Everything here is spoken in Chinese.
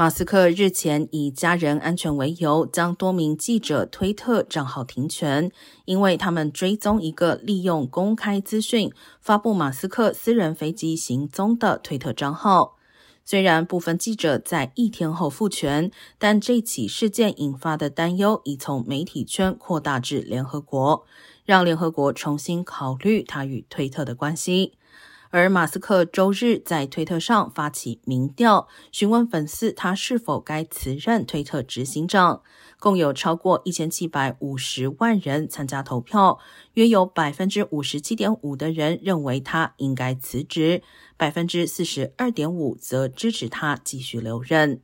马斯克日前以家人安全为由，将多名记者推特账号停权，因为他们追踪一个利用公开资讯发布马斯克私人飞机行踪的推特账号。虽然部分记者在一天后复权，但这起事件引发的担忧已从媒体圈扩大至联合国，让联合国重新考虑他与推特的关系。而马斯克周日在推特上发起民调，询问粉丝他是否该辞任推特执行长，共有超过一千七百五十万人参加投票，约有百分之五十七点五的人认为他应该辞职，百分之四十二点五则支持他继续留任。